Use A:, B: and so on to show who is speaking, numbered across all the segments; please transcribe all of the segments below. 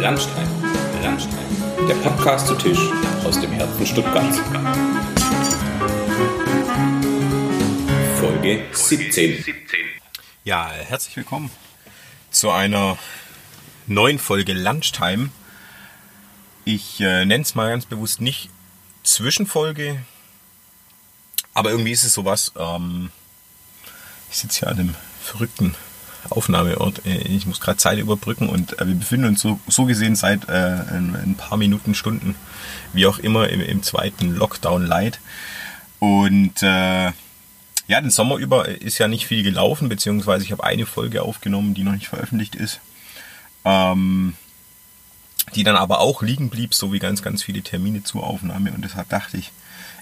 A: Landstein, Landstein, der Podcast zu Tisch aus dem Herzen Stuttgarts. Folge 17.
B: Ja, herzlich willkommen zu einer neuen Folge Lunchtime. Ich äh, nenne es mal ganz bewusst nicht Zwischenfolge, aber irgendwie ist es sowas. Ähm, ich sitze hier an einem verrückten Aufnahmeort. Äh, ich muss gerade Zeit überbrücken und äh, wir befinden uns so, so gesehen seit äh, ein, ein, paar Minuten, Stunden, wie auch immer, im, im zweiten Lockdown Light. Und äh, ja, den Sommer über ist ja nicht viel gelaufen, beziehungsweise ich habe eine Folge aufgenommen, die noch nicht veröffentlicht ist. Ähm, die dann aber auch liegen blieb, so wie ganz, ganz viele Termine zur Aufnahme. Und deshalb dachte ich,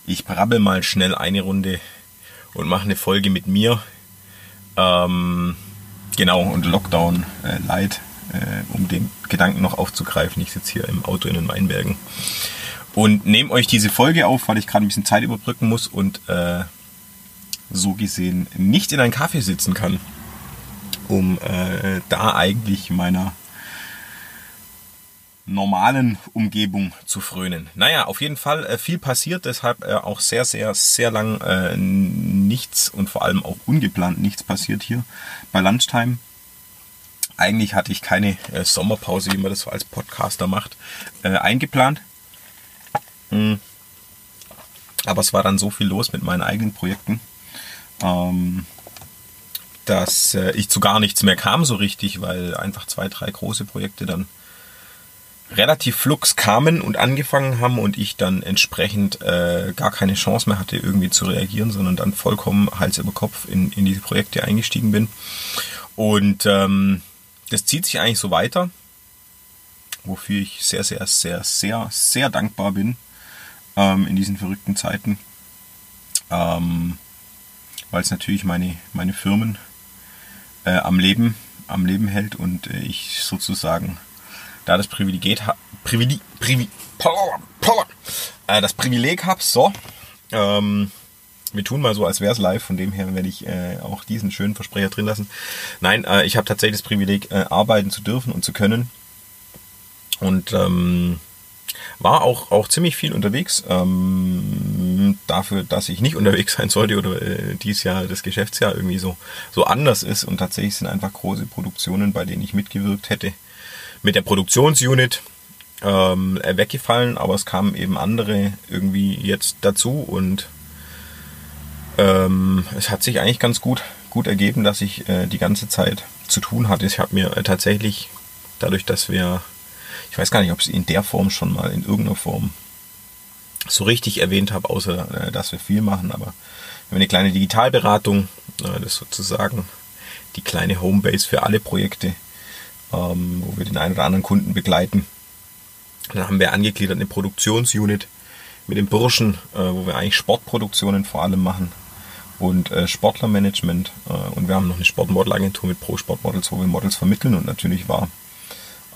B: ich brabbel mal schnell eine Runde und mache eine Folge mit mir. Ähm, genau, und Lockdown äh, Light, äh, um den Gedanken noch aufzugreifen. Ich sitze hier im Auto in den Weinbergen und nehme euch diese Folge auf, weil ich gerade ein bisschen Zeit überbrücken muss und äh, so gesehen nicht in einen Kaffee sitzen kann, um äh, da eigentlich meiner normalen Umgebung zu frönen. Naja, auf jeden Fall äh, viel passiert, deshalb äh, auch sehr, sehr, sehr lang äh, nichts und vor allem auch ungeplant nichts passiert hier bei Lunchtime. Eigentlich hatte ich keine äh, Sommerpause, wie man das so als Podcaster macht, äh, eingeplant. Mhm. Aber es war dann so viel los mit meinen eigenen Projekten, ähm, dass äh, ich zu gar nichts mehr kam so richtig, weil einfach zwei, drei große Projekte dann relativ flux kamen und angefangen haben und ich dann entsprechend äh, gar keine Chance mehr hatte, irgendwie zu reagieren, sondern dann vollkommen Hals über Kopf in, in diese Projekte eingestiegen bin. Und ähm, das zieht sich eigentlich so weiter, wofür ich sehr, sehr, sehr, sehr, sehr dankbar bin ähm, in diesen verrückten Zeiten. Ähm, weil es natürlich meine, meine Firmen äh, am Leben, am Leben hält und äh, ich sozusagen da das Privileg, Privileg, Privileg, äh, das Privileg habe, so, ähm, wir tun mal so, als wäre es live, von dem her werde ich äh, auch diesen schönen Versprecher drin lassen. Nein, äh, ich habe tatsächlich das Privileg, äh, arbeiten zu dürfen und zu können. Und ähm, war auch, auch ziemlich viel unterwegs. Ähm, dafür, dass ich nicht unterwegs sein sollte oder äh, dieses Jahr das Geschäftsjahr irgendwie so, so anders ist. Und tatsächlich sind einfach große Produktionen, bei denen ich mitgewirkt hätte, mit der Produktionsunit ähm, weggefallen, aber es kamen eben andere irgendwie jetzt dazu und ähm, es hat sich eigentlich ganz gut, gut ergeben, dass ich äh, die ganze Zeit zu tun hatte. Ich habe mir äh, tatsächlich, dadurch, dass wir, ich weiß gar nicht, ob ich es in der Form schon mal in irgendeiner Form so richtig erwähnt habe, außer äh, dass wir viel machen, aber wir haben eine kleine Digitalberatung, äh, das sozusagen die kleine Homebase für alle Projekte ähm, wo wir den einen oder anderen Kunden begleiten. Dann haben wir angegliedert eine Produktionsunit mit dem Burschen, äh, wo wir eigentlich Sportproduktionen vor allem machen und äh, Sportlermanagement. Äh, und wir haben noch eine Sportmodelagentur mit Pro Sportmodels, wo wir Models vermitteln. Und natürlich war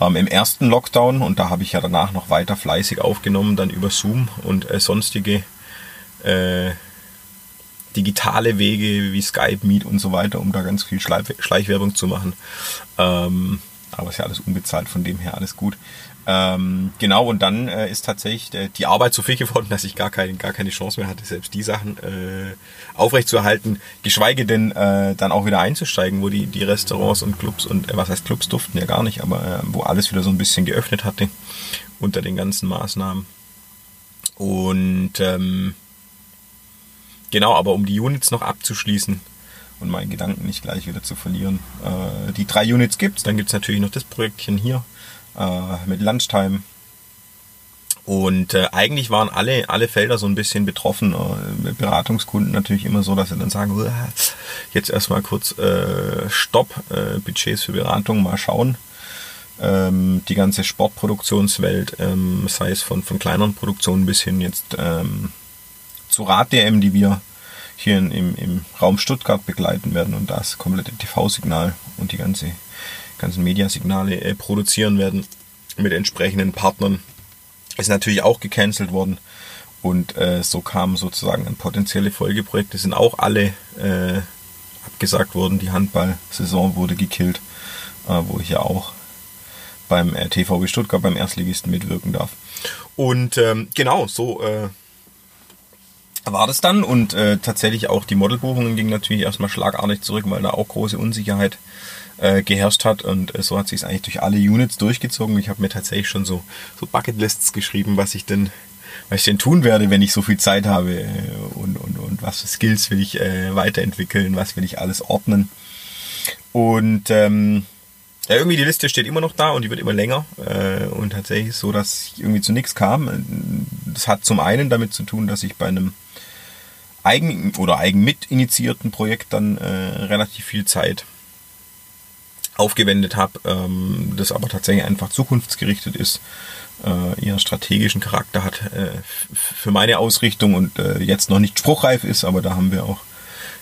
B: ähm, im ersten Lockdown, und da habe ich ja danach noch weiter fleißig aufgenommen, dann über Zoom und äh, sonstige äh, digitale Wege wie Skype, Meet und so weiter, um da ganz viel Schleichwerbung zu machen. Ähm, aber ist ja alles unbezahlt, von dem her alles gut. Ähm, genau, und dann äh, ist tatsächlich äh, die Arbeit so viel geworden, dass ich gar, kein, gar keine Chance mehr hatte, selbst die Sachen äh, aufrechtzuerhalten, geschweige denn äh, dann auch wieder einzusteigen, wo die, die Restaurants und Clubs und, äh, was heißt Clubs durften ja gar nicht, aber äh, wo alles wieder so ein bisschen geöffnet hatte unter den ganzen Maßnahmen. Und ähm, genau, aber um die Units noch abzuschließen, und meinen Gedanken nicht gleich wieder zu verlieren. Äh, die drei Units gibt's, dann gibt's natürlich noch das Projektchen hier äh, mit Lunchtime. Und äh, eigentlich waren alle, alle Felder so ein bisschen betroffen. Äh, Beratungskunden natürlich immer so, dass sie dann sagen, jetzt erstmal kurz äh, Stopp, äh, Budgets für Beratung, mal schauen. Ähm, die ganze Sportproduktionswelt, ähm, sei es von, von kleineren Produktionen bis hin jetzt ähm, zu Rad-DM, die wir hier in, im, im Raum Stuttgart begleiten werden und das komplette TV-Signal und die ganze, ganzen Mediasignale äh, produzieren werden mit entsprechenden Partnern. Ist natürlich auch gecancelt worden und äh, so kamen sozusagen an potenzielle Folgeprojekte, sind auch alle äh, abgesagt worden. Die Handball-Saison wurde gekillt, äh, wo ich ja auch beim äh, TVB Stuttgart, beim Erstligisten mitwirken darf. Und ähm, genau, so äh, war das dann. Und äh, tatsächlich auch die Modelbuchungen gingen natürlich erstmal schlagartig zurück, weil da auch große Unsicherheit äh, geherrscht hat. Und äh, so hat sich es eigentlich durch alle Units durchgezogen. Ich habe mir tatsächlich schon so, so Bucketlists geschrieben, was ich denn was ich denn tun werde, wenn ich so viel Zeit habe äh, und, und, und was für Skills will ich äh, weiterentwickeln, was will ich alles ordnen. Und ähm, ja, irgendwie die Liste steht immer noch da und die wird immer länger äh, und tatsächlich so, dass ich irgendwie zu nichts kam. Das hat zum einen damit zu tun, dass ich bei einem eigen oder eigen mit initiierten Projekt dann äh, relativ viel Zeit aufgewendet habe, ähm, das aber tatsächlich einfach zukunftsgerichtet ist, äh, ihren strategischen Charakter hat äh, für meine Ausrichtung und äh, jetzt noch nicht spruchreif ist, aber da haben wir auch,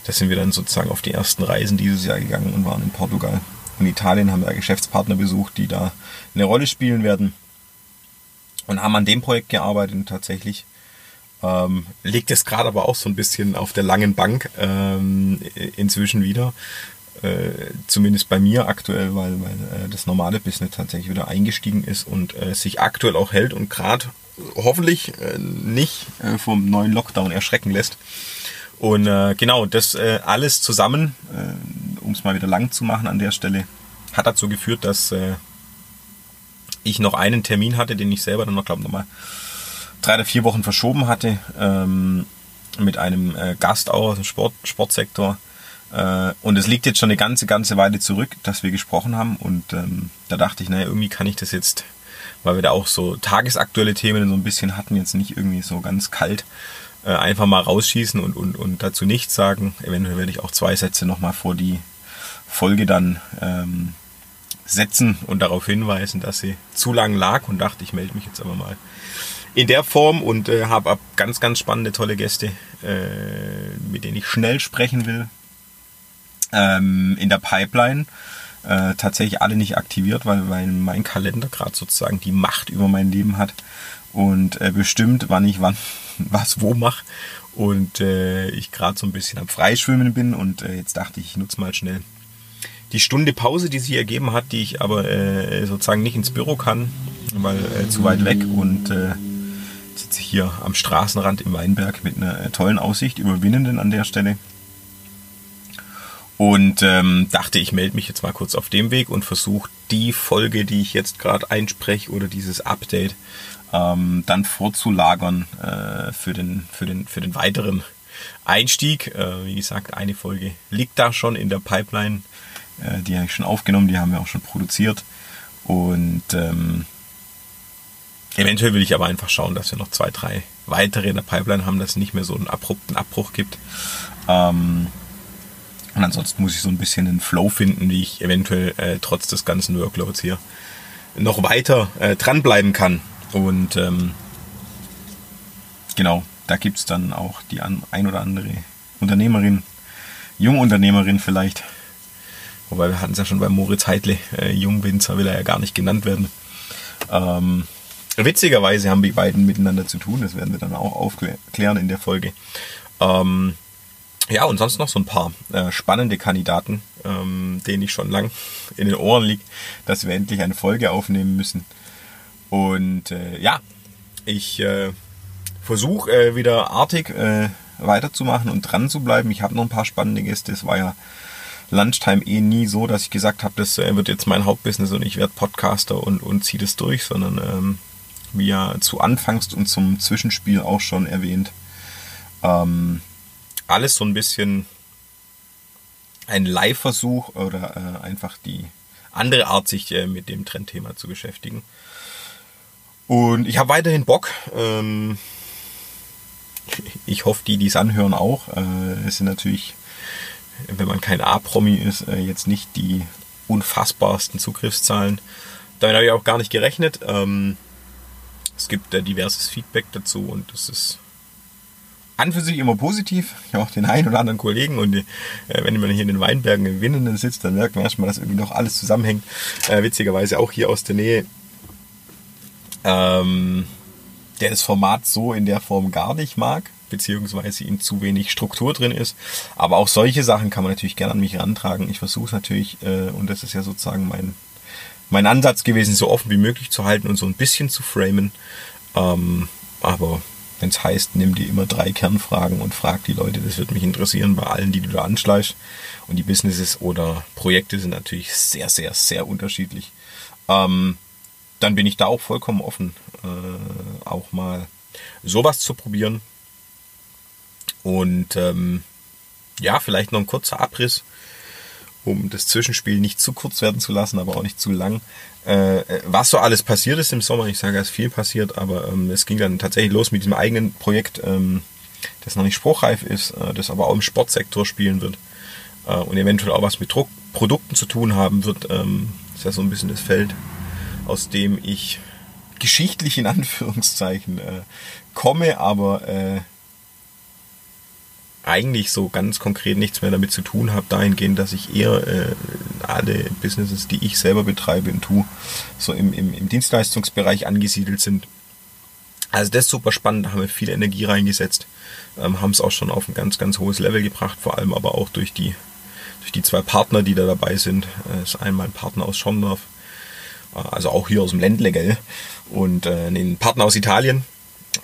B: da sind wir dann sozusagen auf die ersten Reisen dieses Jahr gegangen und waren in Portugal und Italien, haben da Geschäftspartner besucht, die da eine Rolle spielen werden und haben an dem Projekt gearbeitet und tatsächlich ähm, liegt es gerade aber auch so ein bisschen auf der langen Bank ähm, inzwischen wieder. Äh, zumindest bei mir aktuell, weil, weil äh, das normale Business tatsächlich wieder eingestiegen ist und äh, sich aktuell auch hält und gerade hoffentlich äh, nicht äh, vom neuen Lockdown erschrecken lässt. Und äh, genau, das alles zusammen, um es mal wieder lang zu machen an der Stelle, hat dazu geführt, dass ich noch einen Termin hatte, den ich selber dann noch, glaube ich, nochmal drei oder vier Wochen verschoben hatte, ähm, mit einem Gast auch aus dem Sport, Sportsektor, äh, und es liegt jetzt schon eine ganze, ganze Weile zurück, dass wir gesprochen haben. Und ähm, da dachte ich, naja, irgendwie kann ich das jetzt, weil wir da auch so tagesaktuelle Themen so ein bisschen hatten, jetzt nicht irgendwie so ganz kalt, äh, einfach mal rausschießen und, und, und dazu nichts sagen. Eventuell werde ich auch zwei Sätze nochmal vor die Folge dann ähm, setzen und darauf hinweisen, dass sie zu lang lag und dachte, ich melde mich jetzt aber mal in der Form und äh, habe ganz, ganz spannende, tolle Gäste, äh, mit denen ich schnell sprechen will, ähm, in der Pipeline. Äh, tatsächlich alle nicht aktiviert, weil, weil mein Kalender gerade sozusagen die Macht über mein Leben hat und äh, bestimmt, wann ich wann was wo mache. Und äh, ich gerade so ein bisschen am Freischwimmen bin und äh, jetzt dachte ich, ich nutze mal schnell die Stunde Pause, die sich ergeben hat, die ich aber äh, sozusagen nicht ins Büro kann, weil äh, zu weit weg und äh, sitze hier am Straßenrand im Weinberg mit einer äh, tollen Aussicht über Winnenden an der Stelle. Und ähm, dachte, ich melde mich jetzt mal kurz auf dem Weg und versuche die Folge, die ich jetzt gerade einspreche oder dieses Update ähm, dann vorzulagern äh, für, den, für, den, für den weiteren Einstieg. Äh, wie gesagt, eine Folge liegt da schon in der Pipeline. Äh, die habe ich schon aufgenommen, die haben wir auch schon produziert. Und ähm, eventuell will ich aber einfach schauen, dass wir noch zwei, drei weitere in der Pipeline haben, dass es nicht mehr so einen abrupten Abbruch gibt. Ähm, und ansonsten muss ich so ein bisschen einen Flow finden, wie ich eventuell äh, trotz des ganzen Workloads hier noch weiter äh, dranbleiben kann. Und ähm, genau, da gibt es dann auch die ein oder andere Unternehmerin, Jungunternehmerin vielleicht. Wobei wir hatten es ja schon bei Moritz Heidle, äh, Jungwinzer will er ja gar nicht genannt werden. Ähm, witzigerweise haben die beiden miteinander zu tun, das werden wir dann auch aufklären in der Folge. Ähm, ja, und sonst noch so ein paar äh, spannende Kandidaten, ähm, denen ich schon lang in den Ohren liegt, dass wir endlich eine Folge aufnehmen müssen. Und äh, ja, ich äh, versuche äh, wieder artig äh, weiterzumachen und dran zu bleiben. Ich habe noch ein paar spannende Gäste. Es war ja Lunchtime eh nie so, dass ich gesagt habe, das wird jetzt mein Hauptbusiness und ich werde Podcaster und, und ziehe das durch, sondern ähm, wie ja zu Anfangs und zum Zwischenspiel auch schon erwähnt, ähm, alles so ein bisschen ein Live-Versuch oder äh, einfach die andere Art, sich äh, mit dem Trendthema zu beschäftigen. Und ich habe weiterhin Bock. Ähm, ich hoffe, die, die es anhören, auch. Äh, es sind natürlich, wenn man kein A-Promi ist, äh, jetzt nicht die unfassbarsten Zugriffszahlen. Damit habe ich auch gar nicht gerechnet. Ähm, es gibt äh, diverses Feedback dazu und das ist an für sich immer positiv. Ich habe auch den einen oder anderen Kollegen und äh, wenn man hier in den Weinbergen in Winnenden sitzt, dann merkt man erstmal, dass irgendwie noch alles zusammenhängt. Äh, witzigerweise auch hier aus der Nähe. Ähm, der das Format so in der Form gar nicht mag, beziehungsweise ihm zu wenig Struktur drin ist. Aber auch solche Sachen kann man natürlich gerne an mich rantragen. Ich versuche es natürlich, äh, und das ist ja sozusagen mein, mein Ansatz gewesen, so offen wie möglich zu halten und so ein bisschen zu framen. Ähm, aber wenn es heißt, nimm dir immer drei Kernfragen und frag die Leute, das wird mich interessieren bei allen, die du da anschleichst. Und die Businesses oder Projekte sind natürlich sehr, sehr, sehr unterschiedlich. Ähm, dann bin ich da auch vollkommen offen, äh, auch mal sowas zu probieren. Und ähm, ja, vielleicht noch ein kurzer Abriss, um das Zwischenspiel nicht zu kurz werden zu lassen, aber auch nicht zu lang. Äh, was so alles passiert ist im Sommer, ich sage, es ist viel passiert, aber ähm, es ging dann tatsächlich los mit diesem eigenen Projekt, ähm, das noch nicht spruchreif ist, äh, das aber auch im Sportsektor spielen wird äh, und eventuell auch was mit Druck Produkten zu tun haben wird. Ähm, ist ja so ein bisschen das Feld, aus dem ich geschichtlich in Anführungszeichen äh, komme, aber äh, eigentlich so ganz konkret nichts mehr damit zu tun habe, dahingehend, dass ich eher äh, alle Businesses, die ich selber betreibe und tue, so im, im, im Dienstleistungsbereich angesiedelt sind. Also das ist super spannend, da haben wir viel Energie reingesetzt, ähm, haben es auch schon auf ein ganz, ganz hohes Level gebracht, vor allem aber auch durch die, durch die zwei Partner, die da dabei sind. Äh, ist einmal ein Partner aus Schondorf, äh, also auch hier aus dem Ländle, gell? Und äh, ein Partner aus Italien.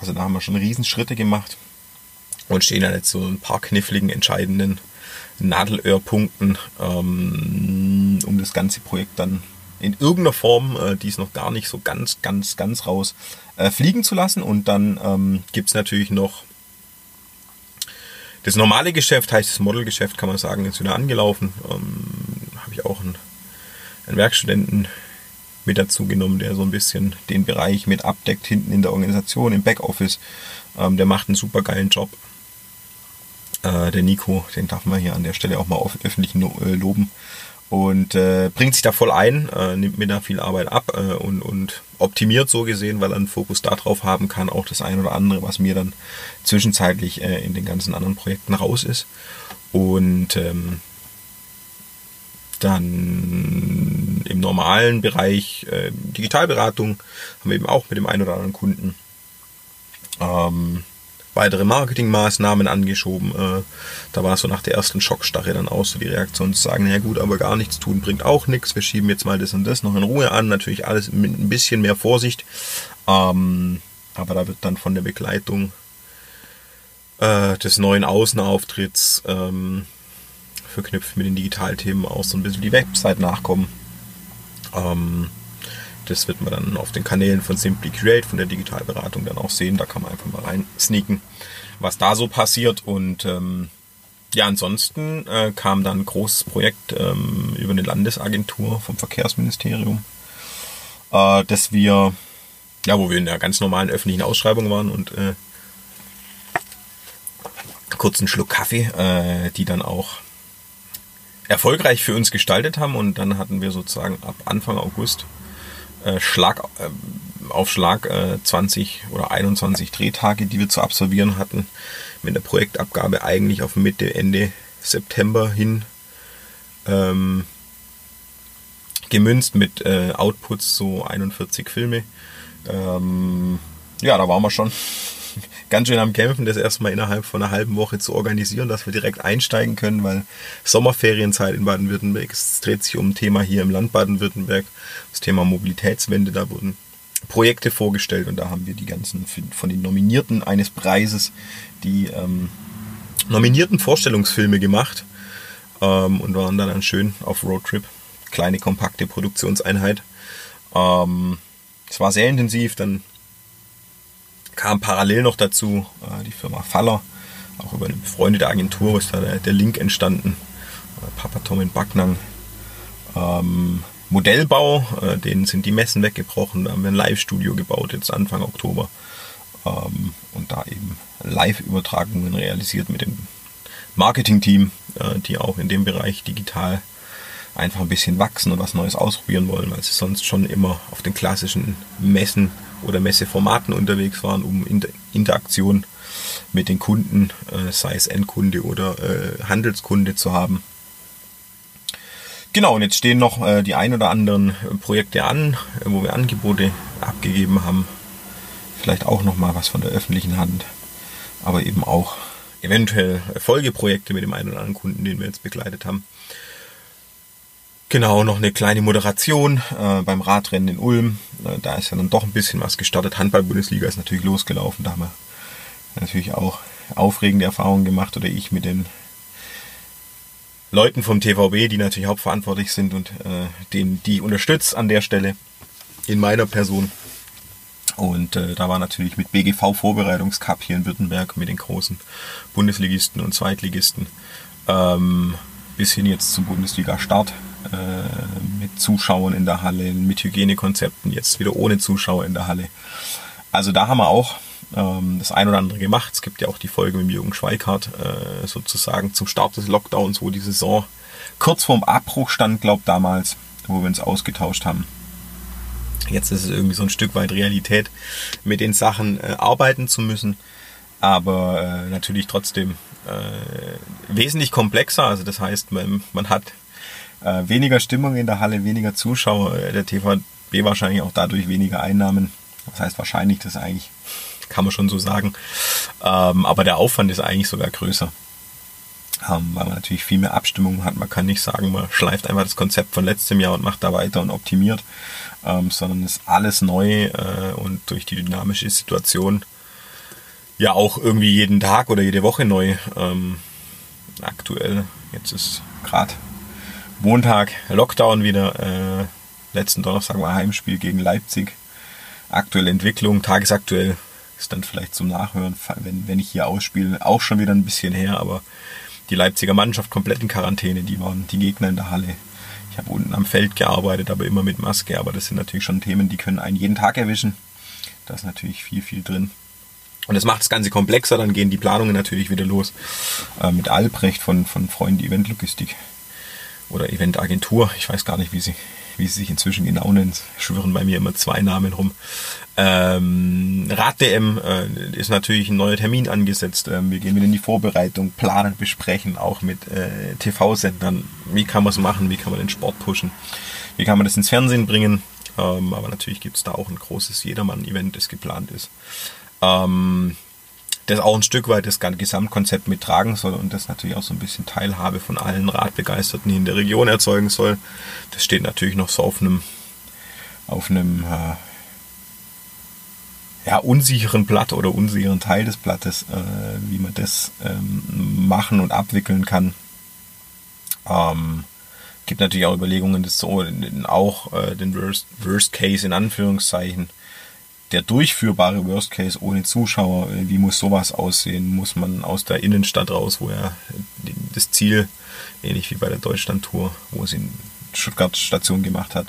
B: Also da haben wir schon Riesenschritte gemacht und stehen dann jetzt so ein paar kniffligen, entscheidenden Nadelöhrpunkten, ähm, um das ganze Projekt dann in irgendeiner Form, äh, die ist noch gar nicht so ganz, ganz, ganz raus, äh, fliegen zu lassen. Und dann ähm, gibt es natürlich noch das normale Geschäft, heißt das Modelgeschäft, kann man sagen, ist wieder angelaufen. Ähm, Habe ich auch einen, einen Werkstudenten mit dazu genommen, der so ein bisschen den Bereich mit abdeckt, hinten in der Organisation, im Backoffice. Ähm, der macht einen super geilen Job. Äh, der Nico, den darf man hier an der Stelle auch mal öffentlich äh, loben. Und äh, bringt sich da voll ein, äh, nimmt mir da viel Arbeit ab äh, und, und optimiert so gesehen, weil er einen Fokus darauf haben kann, auch das eine oder andere, was mir dann zwischenzeitlich in den ganzen anderen Projekten raus ist. Und ähm, dann im normalen Bereich äh, Digitalberatung haben wir eben auch mit dem einen oder anderen Kunden ähm, weitere Marketingmaßnahmen angeschoben. Äh, da war so nach der ersten Schockstarre dann auch so die Reaktion zu sagen, ja gut, aber gar nichts tun bringt auch nichts. Wir schieben jetzt mal das und das noch in Ruhe an. Natürlich alles mit ein bisschen mehr Vorsicht. Ähm, aber da wird dann von der Begleitung äh, des neuen Außenauftritts ähm, verknüpft mit den Digitalthemen auch so ein bisschen die Website nachkommen. Ähm, das wird man dann auf den Kanälen von Simply Create, von der Digitalberatung dann auch sehen. Da kann man einfach mal rein sneaken, was da so passiert. Und ähm, ja, ansonsten äh, kam dann ein großes Projekt ähm, über eine Landesagentur vom Verkehrsministerium, äh, dass wir, ja, wo wir in der ganz normalen öffentlichen Ausschreibung waren und äh, kurzen Schluck Kaffee, äh, die dann auch erfolgreich für uns gestaltet haben. Und dann hatten wir sozusagen ab Anfang August äh, Schlag äh, auf Schlag äh, 20 oder 21 Drehtage, die wir zu absolvieren hatten, mit der Projektabgabe eigentlich auf Mitte, Ende September hin ähm, gemünzt mit äh, Outputs so 41 Filme. Ähm, ja, da waren wir schon ganz schön am Kämpfen, das erstmal innerhalb von einer halben Woche zu organisieren, dass wir direkt einsteigen können, weil Sommerferienzeit in Baden-Württemberg, es dreht sich um ein Thema hier im Land Baden-Württemberg, das Thema Mobilitätswende, da wurden Projekte vorgestellt und da haben wir die ganzen von den Nominierten eines Preises die ähm, nominierten Vorstellungsfilme gemacht ähm, und waren dann, schön auf Roadtrip. Kleine, kompakte Produktionseinheit. Ähm, es war sehr intensiv, dann kam parallel noch dazu äh, die Firma Faller, auch über eine befreundete Agentur ist da der, Link entstanden. Äh, Papa Tom in Backnang. Ähm, Modellbau, äh, denen sind die Messen weggebrochen. Da haben wir ein Live-Studio gebaut, jetzt Anfang Oktober. Ähm, und da eben Live-Übertragungen realisiert mit dem Marketing-Team, äh, die auch in dem Bereich digital einfach ein bisschen wachsen und was Neues ausprobieren wollen, weil sie sonst schon immer auf den klassischen Messen oder Messeformaten unterwegs waren, um Interaktion mit den Kunden, äh, sei es Endkunde oder äh, Handelskunde zu haben. Genau, und jetzt stehen noch äh, die ein oder anderen Projekte an, wo wir Angebote abgegeben haben. Vielleicht auch noch mal was von der öffentlichen Hand, aber eben auch eventuell Folgeprojekte mit dem einen oder anderen Kunden, den wir jetzt begleitet haben. Genau, noch eine kleine Moderation äh, beim Radrennen in Ulm. Äh, da ist ja dann doch ein bisschen was gestartet. Handball-Bundesliga ist natürlich losgelaufen. Da haben wir natürlich auch aufregende Erfahrungen gemacht oder ich mit den Leuten vom TVB, die natürlich hauptverantwortlich sind und äh, den, die unterstützt an der Stelle in meiner Person. Und äh, da war natürlich mit BGV Vorbereitungscup hier in Württemberg mit den großen Bundesligisten und Zweitligisten ähm, bis hin jetzt zum Bundesliga-Start äh, mit Zuschauern in der Halle, mit Hygienekonzepten, jetzt wieder ohne Zuschauer in der Halle. Also da haben wir auch ähm, das ein oder andere gemacht. Es gibt ja auch die Folge mit Jürgen Schweikart äh, sozusagen zum Start des Lockdowns, wo die Saison kurz vorm Abbruch stand, glaube damals, wo wir uns ausgetauscht haben. Jetzt ist es irgendwie so ein Stück weit Realität, mit den Sachen äh, arbeiten zu müssen, aber äh, natürlich trotzdem äh, wesentlich komplexer. Also das heißt, man, man hat äh, weniger Stimmung in der Halle, weniger Zuschauer, äh, der TVB wahrscheinlich auch dadurch weniger Einnahmen. Das heißt wahrscheinlich, das eigentlich kann man schon so sagen. Ähm, aber der Aufwand ist eigentlich sogar größer. Ähm, weil man natürlich viel mehr Abstimmungen hat. Man kann nicht sagen, man schleift einfach das Konzept von letztem Jahr und macht da weiter und optimiert, ähm, sondern ist alles neu äh, und durch die dynamische Situation ja auch irgendwie jeden Tag oder jede Woche neu. Ähm, aktuell, jetzt ist gerade Montag Lockdown wieder. Äh, letzten Donnerstag war Heimspiel gegen Leipzig. Aktuelle Entwicklung, tagesaktuell ist dann vielleicht zum Nachhören, wenn, wenn ich hier ausspiele, auch schon wieder ein bisschen her, aber die Leipziger Mannschaft komplett in Quarantäne, die waren die Gegner in der Halle. Ich habe unten am Feld gearbeitet, aber immer mit Maske, aber das sind natürlich schon Themen, die können einen jeden Tag erwischen. Da ist natürlich viel, viel drin. Und das macht das Ganze komplexer, dann gehen die Planungen natürlich wieder los. Äh, mit Albrecht von, von Freunde Event Logistik oder Eventagentur. Ich weiß gar nicht, wie sie, wie sie sich inzwischen genau nennen. Schwören bei mir immer zwei Namen rum. Ähm, Rad-DM äh, ist natürlich ein neuer Termin angesetzt. Ähm, wir gehen wieder in die Vorbereitung, planen, besprechen, auch mit äh, TV-Sendern. Wie kann man es machen? Wie kann man den Sport pushen? Wie kann man das ins Fernsehen bringen? Ähm, aber natürlich gibt es da auch ein großes Jedermann-Event, das geplant ist. Ähm, das auch ein Stück weit das Gesamtkonzept mittragen soll und das natürlich auch so ein bisschen Teilhabe von allen Radbegeisterten hier in der Region erzeugen soll. Das steht natürlich noch so auf einem, auf einem äh, ja, unsicheren Blatt oder unsicheren Teil des Blattes, äh, wie man das ähm, machen und abwickeln kann. Ähm, gibt natürlich auch Überlegungen, das so auch äh, den Worst, Worst Case in Anführungszeichen der durchführbare Worst Case ohne Zuschauer, äh, wie muss sowas aussehen? Muss man aus der Innenstadt raus, wo er das Ziel, ähnlich wie bei der Deutschland-Tour, wo es in Stuttgart Station gemacht hat,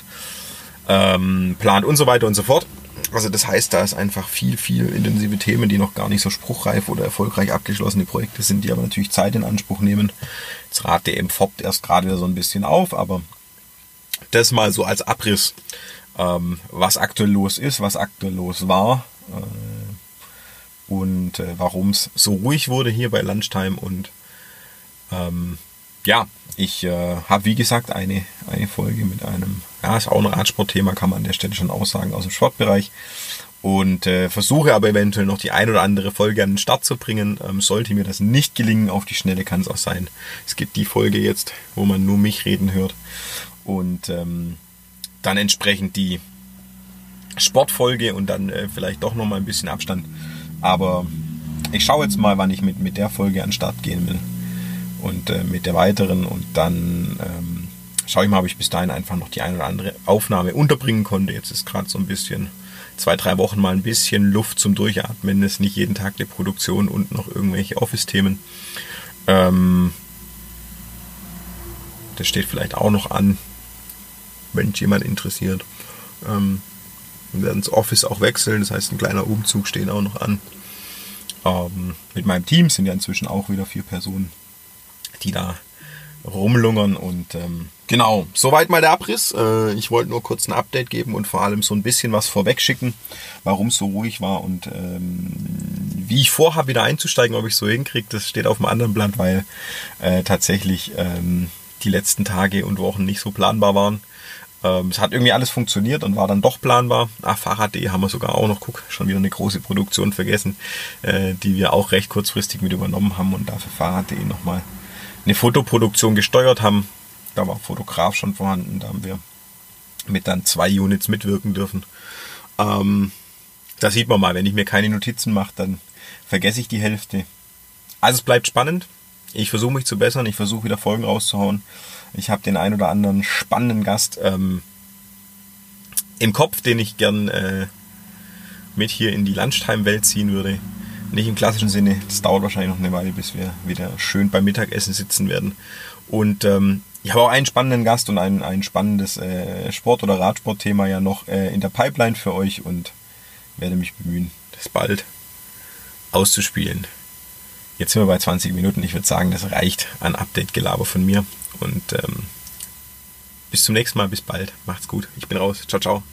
B: ähm, plant und so weiter und so fort. Also das heißt, da ist einfach viel, viel intensive Themen, die noch gar nicht so spruchreif oder erfolgreich abgeschlossene Projekte sind, die aber natürlich Zeit in Anspruch nehmen. Das Rad DM foppt erst gerade wieder so ein bisschen auf, aber das mal so als Abriss ähm, was aktuell los ist, was aktuell los war äh, und äh, warum es so ruhig wurde hier bei Lunchtime. Und ähm, ja, ich äh, habe wie gesagt eine, eine Folge mit einem, ja, ist auch ein Radsportthema, kann man an der Stelle schon aussagen, aus dem Sportbereich. Und äh, versuche aber eventuell noch die ein oder andere Folge an den Start zu bringen. Ähm, sollte mir das nicht gelingen, auf die Schnelle kann es auch sein. Es gibt die Folge jetzt, wo man nur mich reden hört. Und ähm, dann entsprechend die Sportfolge und dann äh, vielleicht doch noch mal ein bisschen Abstand. Aber ich schaue jetzt mal, wann ich mit, mit der Folge an den Start gehen will und äh, mit der weiteren und dann ähm, schaue ich mal, ob ich bis dahin einfach noch die eine oder andere Aufnahme unterbringen konnte. Jetzt ist gerade so ein bisschen zwei, drei Wochen mal ein bisschen Luft zum Durchatmen. Es ist nicht jeden Tag eine Produktion und noch irgendwelche Office-Themen. Ähm, das steht vielleicht auch noch an wenn sich jemand interessiert. Ähm, wir werden das Office auch wechseln, das heißt ein kleiner Umzug steht auch noch an. Ähm, mit meinem Team sind ja inzwischen auch wieder vier Personen, die da rumlungern und ähm, genau, soweit mal der Abriss. Äh, ich wollte nur kurz ein Update geben und vor allem so ein bisschen was vorwegschicken, warum es so ruhig war und ähm, wie ich vorhabe, wieder einzusteigen, ob ich so hinkriege, das steht auf dem anderen Blatt, weil äh, tatsächlich ähm, die letzten Tage und Wochen nicht so planbar waren. Ähm, es hat irgendwie alles funktioniert und war dann doch planbar. Ah, Fahrrad.de haben wir sogar auch noch, guck, schon wieder eine große Produktion vergessen, äh, die wir auch recht kurzfristig mit übernommen haben und dafür Fahrrad.de nochmal eine Fotoproduktion gesteuert haben. Da war Fotograf schon vorhanden. Da haben wir mit dann zwei Units mitwirken dürfen. Ähm, da sieht man mal, wenn ich mir keine Notizen mache, dann vergesse ich die Hälfte. Also es bleibt spannend. Ich versuche mich zu bessern. Ich versuche wieder Folgen rauszuhauen. Ich habe den ein oder anderen spannenden Gast ähm, im Kopf, den ich gern äh, mit hier in die Lunchtime-Welt ziehen würde. Nicht im klassischen Sinne. Das dauert wahrscheinlich noch eine Weile, bis wir wieder schön beim Mittagessen sitzen werden. Und ähm, ich habe auch einen spannenden Gast und ein, ein spannendes äh, Sport- oder Radsportthema ja noch äh, in der Pipeline für euch und werde mich bemühen, das bald auszuspielen. Jetzt sind wir bei 20 Minuten. Ich würde sagen, das reicht an Update-Gelaber von mir. Und ähm, bis zum nächsten Mal, bis bald. Macht's gut. Ich bin raus. Ciao, ciao.